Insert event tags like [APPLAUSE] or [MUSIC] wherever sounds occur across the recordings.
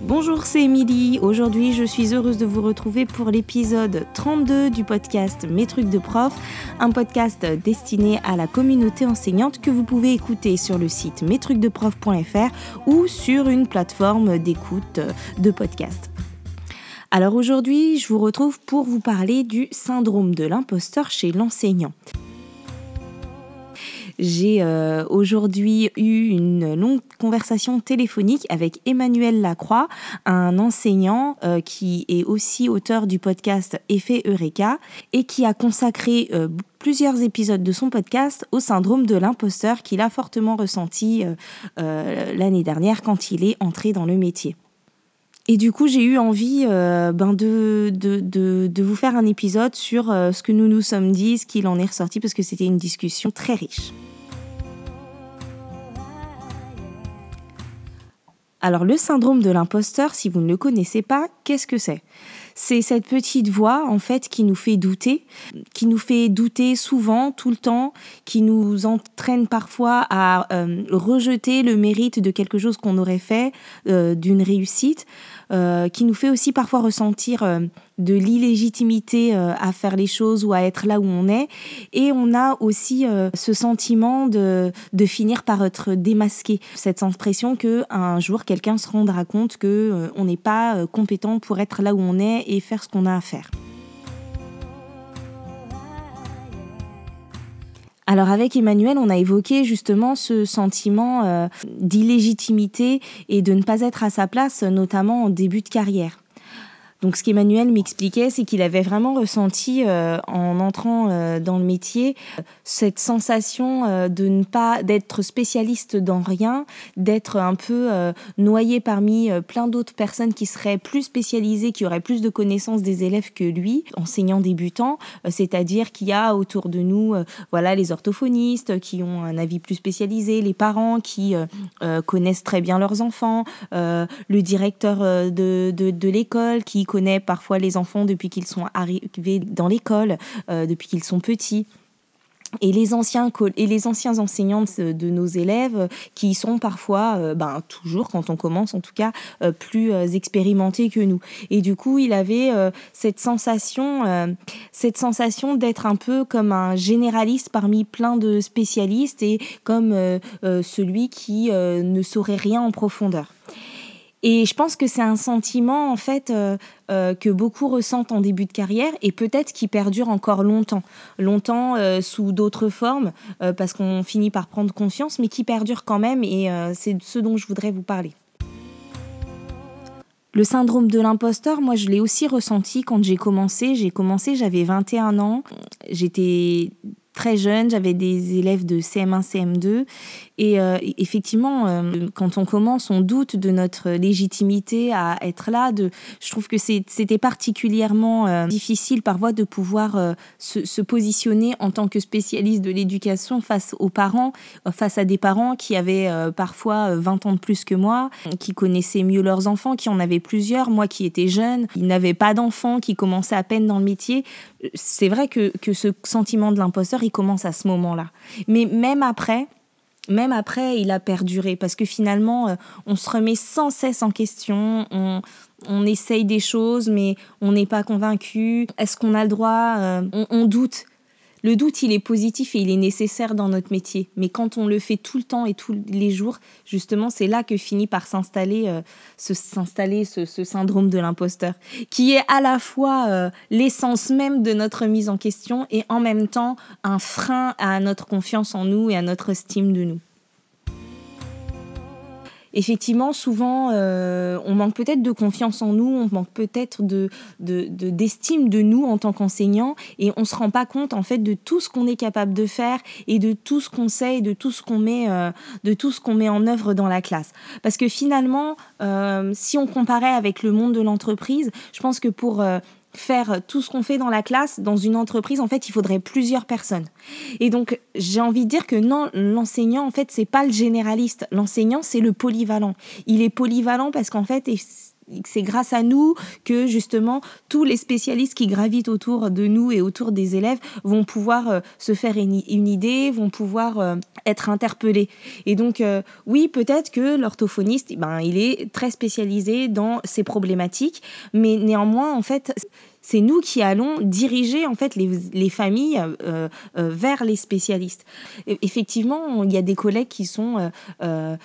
Bonjour, c'est Émilie. Aujourd'hui, je suis heureuse de vous retrouver pour l'épisode 32 du podcast Mes trucs de prof, un podcast destiné à la communauté enseignante que vous pouvez écouter sur le site mestrucsdeprof.fr ou sur une plateforme d'écoute de podcast. Alors aujourd'hui, je vous retrouve pour vous parler du syndrome de l'imposteur chez l'enseignant. J'ai euh, aujourd'hui eu une longue conversation téléphonique avec Emmanuel Lacroix, un enseignant euh, qui est aussi auteur du podcast Effet Eureka et qui a consacré euh, plusieurs épisodes de son podcast au syndrome de l'imposteur qu'il a fortement ressenti l'année dernière quand il est entré dans le métier. Et du coup, j'ai eu envie ben de, vous faire un épisode sur ce que nous nous sommes dit, ce qu'il en est ressorti, parce que c'était une discussion très riche. Alors le syndrome de l'imposteur, si vous ne le connaissez pas, qu'est-ce que c'est? C'est cette petite voix en fait qui nous fait douter, qui nous fait douter souvent, tout le temps, qui nous entraîne parfois à euh, rejeter le mérite de quelque chose qu'on aurait fait, euh, d'une réussite, euh, qui nous fait aussi parfois ressentir de l'illégitimité euh, à faire les choses ou à être là où on est. Et on a aussi euh, ce sentiment de, de finir par être démasqué. Cette impression que un jour quelqu'un se rendra compte que euh, on n'est pas compétent pour être là où on est et faire ce qu'on a à faire. Alors avec Emmanuel, on a évoqué justement ce sentiment d'illégitimité et de ne pas être à sa place, notamment en début de carrière. Donc ce qu'Emmanuel m'expliquait, c'est qu'il avait vraiment ressenti euh, en entrant euh, dans le métier cette sensation euh, de ne pas d'être spécialiste dans rien, d'être un peu noyé parmi plein d'autres personnes qui seraient plus spécialisées, qui auraient plus de connaissances des élèves que lui, enseignant débutant, c'est-à-dire qu'il y a autour de nous voilà les orthophonistes qui ont un avis plus spécialisé, les parents qui connaissent très bien leurs enfants, le directeur de, de, de l'école qui connaît parfois les enfants depuis qu'ils sont arrivés dans l'école, euh, depuis qu'ils sont petits. Et les anciens et les anciens enseignants de, nos élèves qui sont parfois euh, ben, toujours quand on commence en tout cas euh, plus expérimentés que nous. Et du coup il avait cette sensation cette sensation d'être un peu comme un généraliste parmi plein de spécialistes et comme celui qui ne saurait rien en profondeur et je pense que c'est un sentiment en fait euh, euh, que beaucoup ressentent en début de carrière et peut-être qui perdure encore longtemps, longtemps euh, sous d'autres formes parce qu'on finit par prendre conscience, mais qui perdure quand même et c'est ce dont je voudrais vous parler. Le syndrome de l'imposteur, moi je l'ai aussi ressenti quand j'ai commencé. J'ai commencé, j'avais 21 ans, j'étais très jeune, j'avais des élèves de CM1, CM2 et euh, effectivement, euh, quand on commence, on doute de notre légitimité à être là. Je trouve que c'était particulièrement euh, difficile parfois de pouvoir se, positionner en tant que spécialiste de l'éducation face aux parents, face à des parents qui avaient parfois 20 ans de plus que moi, qui connaissaient mieux leurs enfants, qui en avaient plusieurs, moi qui étais jeune, qui n'avais pas d'enfants, qui commençaient à peine dans le métier. C'est vrai que, que ce sentiment de l'imposteur, il commence à ce moment-là. Mais même après, même après, il a perduré parce que finalement, euh, on se remet sans cesse en question, on, on essaye des choses, mais on n'est pas convaincu. Est-ce qu'on a le droit euh, on, doute. Le doute, il est positif et il est nécessaire dans notre métier. Mais quand on le fait tout le temps et tous les jours, justement, c'est là que finit par s'installer euh, ce, syndrome de l'imposteur, qui est à la fois euh, l'essence même de notre mise en question et en même temps un frein à notre confiance en nous et à notre estime de nous effectivement, souvent, euh, on manque peut-être de confiance en nous, on manque peut-être de, d'estime de, nous en tant qu'enseignants, et on se rend pas compte en fait de tout ce qu'on est capable de faire et de tout ce qu'on sait et de tout ce qu'on met, euh, de tout ce qu'on met en œuvre dans la classe. Parce que finalement, euh, si on comparait avec le monde de l'entreprise, je pense que pour faire tout ce qu'on fait dans la classe, dans une entreprise, en fait, il faudrait plusieurs personnes. Et donc, j'ai envie de dire que non, l'enseignant, en fait, c'est pas le généraliste. L'enseignant, c'est le polyvalent. Il est polyvalent parce qu'en fait, c'est grâce à nous que justement tous les spécialistes qui gravitent autour de nous et autour des élèves vont pouvoir euh, se faire une, idée, vont pouvoir euh, être interpellés. Et donc euh, oui, peut-être que l'orthophoniste, ben, il est très spécialisé dans ces problématiques, mais néanmoins en fait c'est nous qui allons diriger en fait les, familles euh, euh, vers les spécialistes. effectivement, il y a des collègues qui sont euh,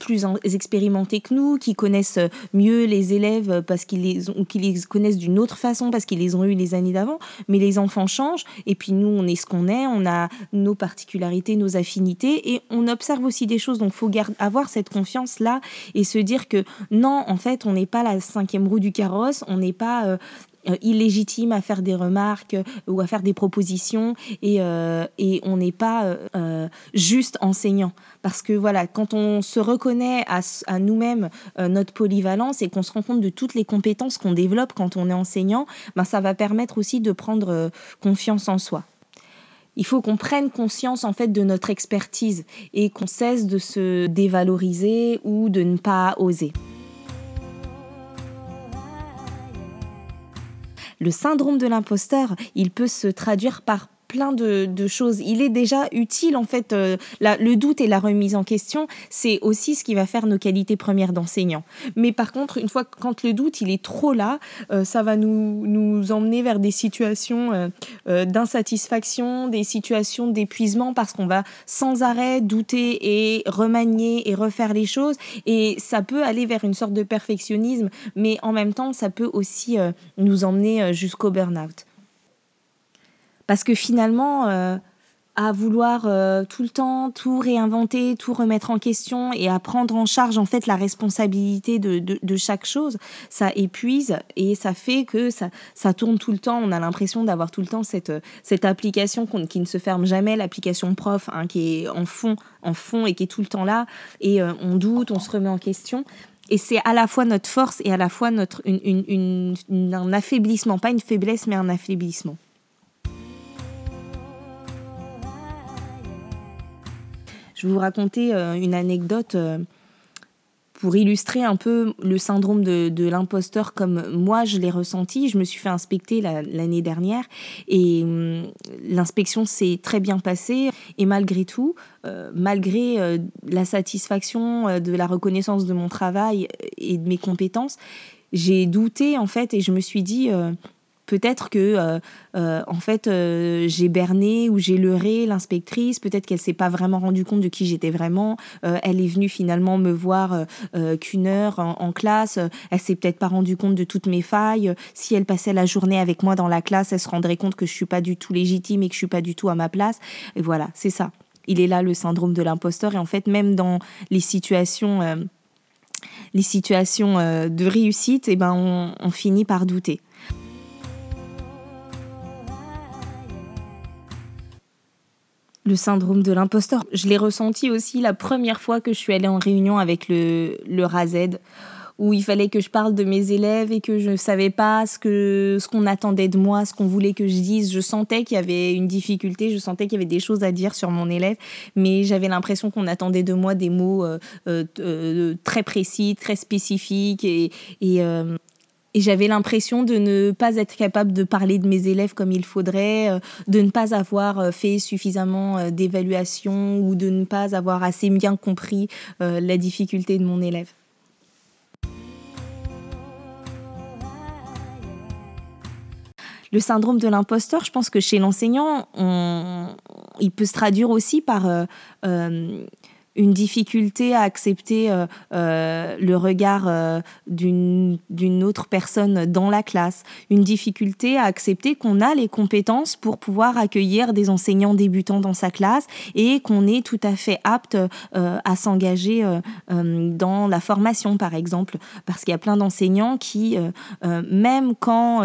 plus expérimentés que nous, qui connaissent mieux les élèves parce qu'ils les, les connaissent d'une autre façon, parce qu'ils les ont eu les années d'avant. Mais les enfants changent et puis nous, on est ce qu'on est, on a nos particularités, nos affinités et on observe aussi des choses. Donc, faut avoir cette confiance là et se dire que non, en fait, on n'est pas la cinquième roue du carrosse, on n'est pas illégitime à faire des remarques euh, ou à faire des propositions et, euh, et on n'est pas juste enseignant. Parce que voilà, quand on se reconnaît à, à nous-mêmes notre polyvalence et qu'on se rend compte de toutes les compétences qu'on développe quand on est enseignant, ben ça va permettre aussi de prendre confiance en soi. Il faut qu'on prenne conscience en fait de notre expertise et qu'on cesse de se dévaloriser ou de ne pas oser. Le syndrome de l'imposteur, il peut se traduire par plein de, choses. Il est déjà utile en fait. Euh, le doute et la remise en question, c'est aussi ce qui va faire nos qualités premières d'enseignant. Mais par contre, une fois quand le doute il est trop là, euh, ça va nous, emmener vers des situations euh, d'insatisfaction, des situations d'épuisement parce qu'on va sans arrêt douter et remanier et refaire les choses. Et ça peut aller vers une sorte de perfectionnisme, mais en même temps, ça peut aussi nous emmener jusqu'au burn-out. Parce que finalement, euh, à vouloir euh, tout le temps tout réinventer, tout remettre en question et à prendre en charge en fait la responsabilité de, chaque chose, ça épuise et ça fait que ça, tourne tout le temps. On a l'impression d'avoir tout le temps cette, application qui ne se ferme jamais, l'application prof hein, qui est en fond, en fond et qui est tout le temps là. Et euh, on doute, on se remet en question. Et c'est à la fois notre force et à la fois notre, un affaiblissement, pas une faiblesse, mais un affaiblissement. Je vais vous raconter euh, une anecdote euh, pour illustrer un peu le syndrome de, l'imposteur comme moi je l'ai ressenti. Je me suis fait inspecter l'année dernière et hum, l'inspection s'est très bien passée. Et malgré tout, euh, malgré la satisfaction de la reconnaissance de mon travail et de mes compétences, j'ai douté en fait et je me suis dit Peut-être que, euh, euh, en fait, euh, j'ai berné ou j'ai leurré l'inspectrice. Peut-être qu'elle s'est pas vraiment rendue compte de qui j'étais vraiment. elle est venue finalement me voir qu'une heure en, classe. Elle s'est peut-être pas rendue compte de toutes mes failles. Si elle passait la journée avec moi dans la classe, elle se rendrait compte que je suis pas du tout légitime et que je suis pas du tout à ma place. Et voilà, c'est ça. Il est là le syndrome de l'imposteur. Et en fait, même dans les situations les situations de réussite, eh ben on, on finit par douter. Le syndrome de l'imposteur. Je l'ai ressenti aussi la première fois que je suis allée en réunion avec le, le RAZ, où il fallait que je parle de mes élèves et que je ne savais pas ce que ce qu'on attendait de moi, ce qu'on voulait que je dise. Je sentais qu'il y avait une difficulté, je sentais qu'il y avait des choses à dire sur mon élève, mais j'avais l'impression qu'on attendait de moi des mots euh, euh, euh, très précis, très spécifiques et, et et j'avais l'impression de ne pas être capable de parler de mes élèves comme il faudrait, euh, de ne pas avoir euh, fait suffisamment euh, d'évaluation ou de ne pas avoir assez bien compris la difficulté de mon élève. Le syndrome de l'imposteur, je pense que chez l'enseignant, il peut se traduire aussi par une difficulté à accepter euh, euh, le regard euh, d'une autre personne dans la classe, une difficulté à accepter qu'on a les compétences pour pouvoir accueillir des enseignants débutants dans sa classe et qu'on est tout à fait apte à s'engager dans la formation, par exemple, parce qu'il y a plein d'enseignants qui, même quand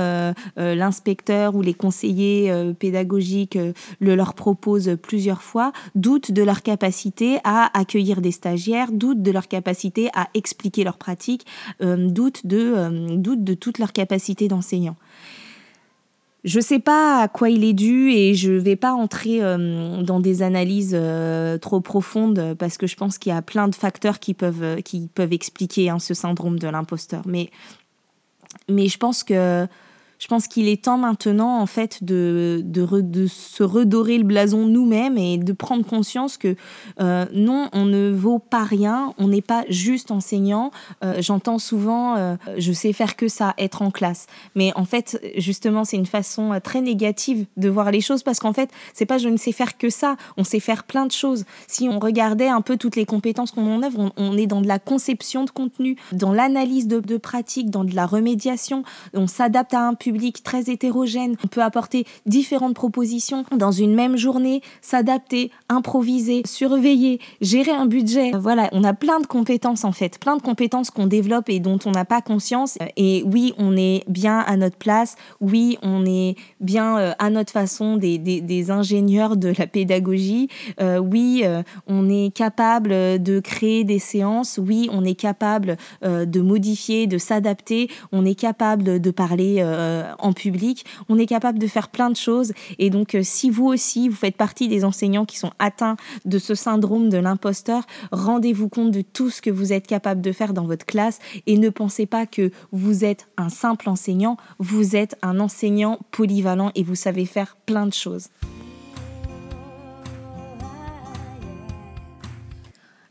l'inspecteur ou les conseillers pédagogiques le leur proposent plusieurs fois, doutent de leur capacité à accueillir des stagiaires, doutent de leur capacité à expliquer leurs pratiques, euh, doutent, de, euh, de toute leur capacité d'enseignant. Je ne sais pas à quoi il est dû et je ne vais pas entrer euh, dans des analyses euh, trop profondes parce que je pense qu'il y a plein de facteurs qui peuvent, qui peuvent expliquer hein, ce syndrome de l'imposteur. Mais, mais je pense que je pense qu'il est temps maintenant, en fait, de, de, se redorer le blason nous-mêmes et de prendre conscience que euh, non, on ne vaut pas rien, on n'est pas juste enseignant. Euh, j'entends souvent, euh, je sais faire que ça, être en classe. Mais en fait, justement, c'est une façon très négative de voir les choses parce qu'en fait, c'est pas je ne sais faire que ça, on sait faire plein de choses. Si on regardait un peu toutes les compétences qu'on en œuvre, on, est dans de la conception de contenu, dans l'analyse de, de pratique, dans de la remédiation, on s'adapte à un public très hétérogène. On peut apporter différentes propositions dans une même journée, s'adapter, improviser, surveiller, gérer un budget. Voilà, on a plein de compétences en fait, plein de compétences qu'on développe et dont on n'a pas conscience. Et oui, on est bien à notre place. Oui, on est bien euh, à notre façon des, des, ingénieurs de la pédagogie. Euh, oui, euh, on est capable de créer des séances. Oui, on est capable de modifier, de s'adapter. On est capable de parler en public. On est capable de faire plein de choses. Et donc, euh, si vous aussi, vous faites partie des enseignants qui sont atteints de ce syndrome de l'imposteur, rendez-vous compte de tout ce que vous êtes capable de faire dans votre classe et ne pensez pas que vous êtes un simple enseignant. Vous êtes un enseignant polyvalent et vous savez faire plein de choses.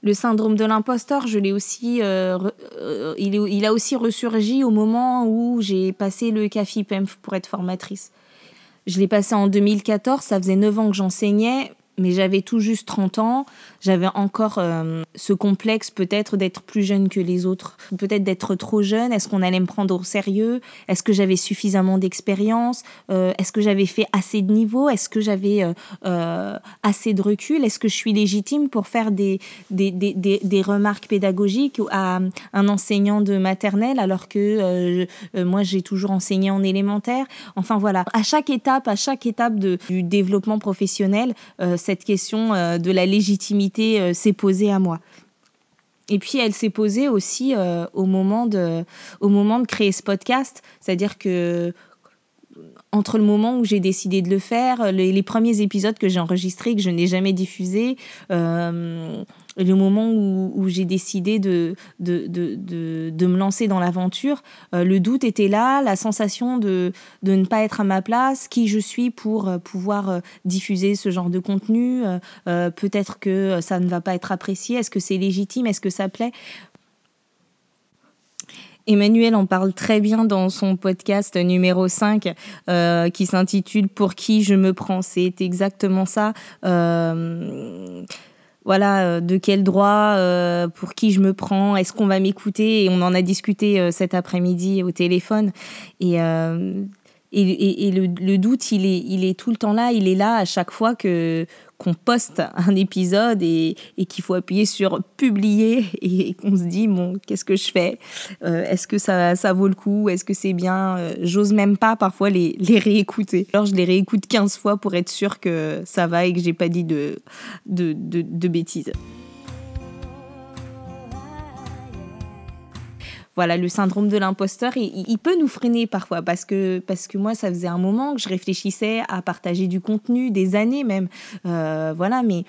Le syndrome de l'imposteur, je l'ai aussi, euh, euh, il, a aussi ressurgi au moment où j'ai passé le CAFI PEMF pour être formatrice. Je l'ai passé en 2014, ça faisait 9 ans que j'enseignais mais j'avais tout juste 30 ans, j'avais encore euh, ce complexe peut-être d'être plus jeune que les autres, peut-être d'être trop jeune, est-ce qu'on allait me prendre au sérieux, est-ce que j'avais suffisamment d'expérience, euh, est-ce que j'avais fait assez de niveau, est-ce que j'avais euh, assez de recul, est-ce que je suis légitime pour faire des, des, des, des, remarques pédagogiques à un enseignant de maternelle alors que moi j'ai toujours enseigné en élémentaire? Enfin voilà, à chaque étape, à chaque étape de, du développement professionnel, cette question euh, de la légitimité euh, s'est posée à moi. Et puis elle s'est posée aussi euh, au, moment de, au moment de créer ce podcast, c'est-à-dire que entre le moment où j'ai décidé de le faire, les, premiers épisodes que j'ai enregistrés que je n'ai jamais diffusés, le moment où, j'ai décidé de, me lancer dans l'aventure, euh, le doute était là, la sensation de, de ne pas être à ma place, qui je suis pour euh, pouvoir euh, diffuser ce genre de contenu, peut-être que ça ne va pas être apprécié, est-ce que c'est légitime, est-ce que ça plaît? Emmanuel en parle très bien dans son podcast numéro 5 qui s'intitule Pour qui je me prends. C'est exactement ça voilà, euh, de quel droit, euh, pour qui je me prends, est-ce qu'on va m'écouter? Et on en a discuté euh, cet après-midi au téléphone. Et, et, le, doute, il est, tout le temps là, il est là à chaque fois que qu'on poste [LAUGHS] un épisode et, qu'il faut appuyer sur publier [LAUGHS] et, qu'on se dit bon qu'est-ce que je fais? Euh, Est-ce que ça, ça vaut le coup? Est-ce que c'est bien? Euh, J'ose même pas parfois les, les réécouter. Alors je les réécoute 15 fois pour être sûr que ça va et que j'ai pas dit de, de, de bêtises. Voilà, le syndrome de l'imposteur, il, peut nous freiner parfois parce que, parce que moi, ça faisait un moment que je réfléchissais à partager du contenu, des années même. Euh, voilà, mais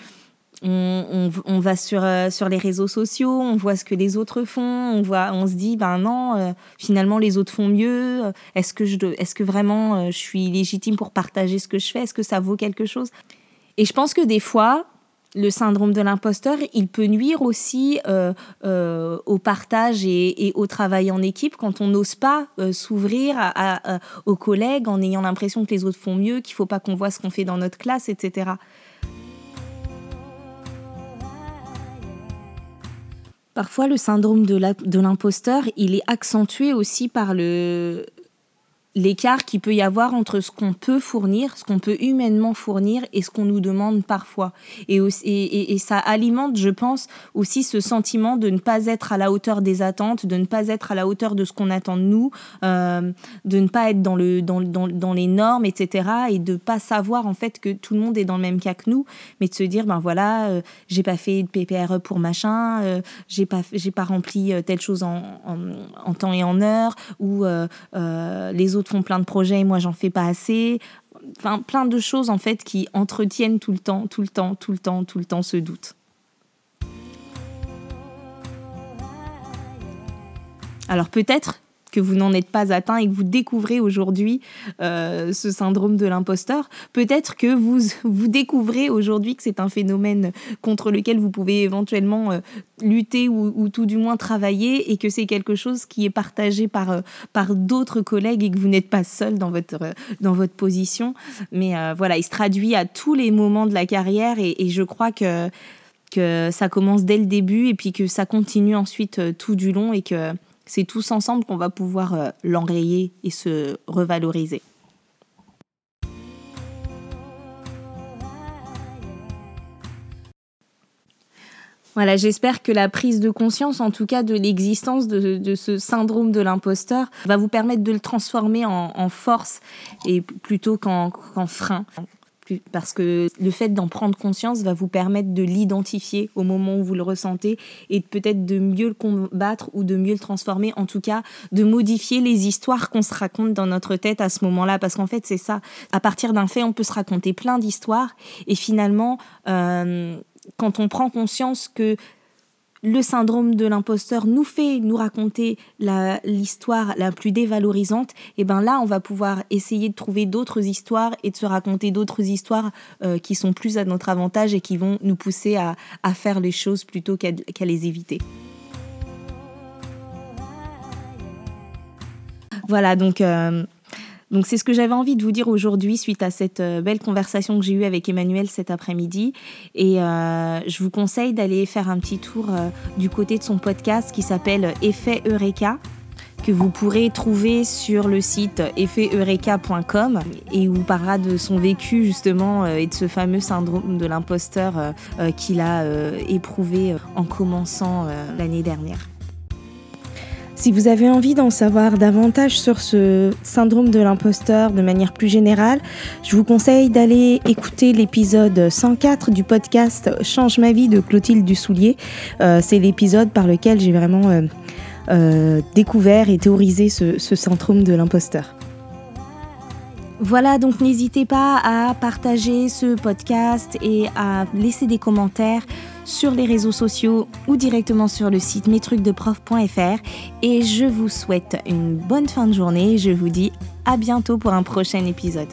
on, va sur, euh, sur les réseaux sociaux, on voit ce que les autres font, on, voit, on se dit, ben non, euh, finalement, les autres font mieux. Est-ce que, je, est-ce que vraiment je suis légitime pour partager ce que je fais? Est-ce que ça vaut quelque chose? Et je pense que des fois, le syndrome de l'imposteur, il peut nuire aussi euh, euh, au partage et, au travail en équipe quand on n'ose pas euh, s'ouvrir aux collègues en ayant l'impression que les autres font mieux, qu'il ne faut pas qu'on voit ce qu'on fait dans notre classe, etc. Parfois, le syndrome de l'imposteur, il est accentué aussi par le, l'écart qu'il peut y avoir entre ce qu'on peut fournir, ce qu'on peut humainement fournir et ce qu'on nous demande parfois. Et, et, et, ça alimente, je pense, aussi ce sentiment de ne pas être à la hauteur des attentes, de ne pas être à la hauteur de ce qu'on attend de nous, euh, de ne pas être dans, le, dans, dans, dans, les normes, etc. Et de pas savoir en fait que tout le monde est dans le même cas que nous, mais de se dire, ben voilà, euh, j'ai pas fait de PPRE pour machin, euh, j'ai pas, pas rempli telle chose en, en, en, temps et en heure, ou les autres font plein de projets et moi j'en fais pas assez. Enfin, plein de choses en fait qui entretiennent tout le temps, tout le temps, tout le temps, tout le temps ce doute. Alors peut-être que vous n'en êtes pas atteint et que vous découvrez aujourd'hui euh, ce syndrome de l'imposteur. Peut-être que vous, vous découvrez aujourd'hui que c'est un phénomène contre lequel vous pouvez éventuellement euh, lutter ou, tout du moins travailler et que c'est quelque chose qui est partagé par, euh, par d'autres collègues et que vous n'êtes pas seul dans votre, dans votre position. Mais voilà, il se traduit à tous les moments de la carrière et, et je crois que que ça commence dès le début et puis que ça continue ensuite tout du long et que c'est tous ensemble qu'on va pouvoir euh, l'enrayer et se revaloriser. Voilà, j'espère que la prise de conscience, en tout cas de l'existence de, ce syndrome de l'imposteur, va vous permettre de le transformer en, force et plutôt qu'en frein parce que le fait d'en prendre conscience va vous permettre de l'identifier au moment où vous le ressentez et peut-être de mieux le combattre ou de mieux le transformer, en tout cas de modifier les histoires qu'on se raconte dans notre tête à ce moment-là, parce qu'en fait c'est ça, à partir d'un fait on peut se raconter plein d'histoires et finalement euh, quand on prend conscience que le syndrome de l'imposteur nous fait nous raconter l'histoire la, plus dévalorisante, et ben là, on va pouvoir essayer de trouver d'autres histoires et de se raconter d'autres histoires euh, qui sont plus à notre avantage et qui vont nous pousser à, faire les choses plutôt qu'à les éviter. Voilà, donc euh, donc c'est ce que j'avais envie de vous dire aujourd'hui suite à cette euh, belle conversation que j'ai eue avec Emmanuel cet après-midi. Et euh, je vous conseille d'aller faire un petit tour euh, du côté de son podcast qui s'appelle Effet Eureka que vous pourrez trouver sur le site effeteureka.com et où parlera de son vécu justement et de ce fameux syndrome de l'imposteur qu'il a éprouvé en commençant l'année dernière. Si vous avez envie d'en savoir davantage sur ce syndrome de l'imposteur de manière plus générale, je vous conseille d'aller écouter l'épisode 104 du podcast Change ma vie de Clotilde Dussoulier. Euh, c'est l'épisode par lequel j'ai vraiment euh, euh, découvert et théorisé ce, ce syndrome de l'imposteur. Voilà, donc n'hésitez pas à partager ce podcast et à laisser des commentaires sur les réseaux sociaux ou directement sur le site mestrucsdeprof.fr. Et je vous souhaite une bonne fin de journée. Je vous dis à bientôt pour un prochain épisode.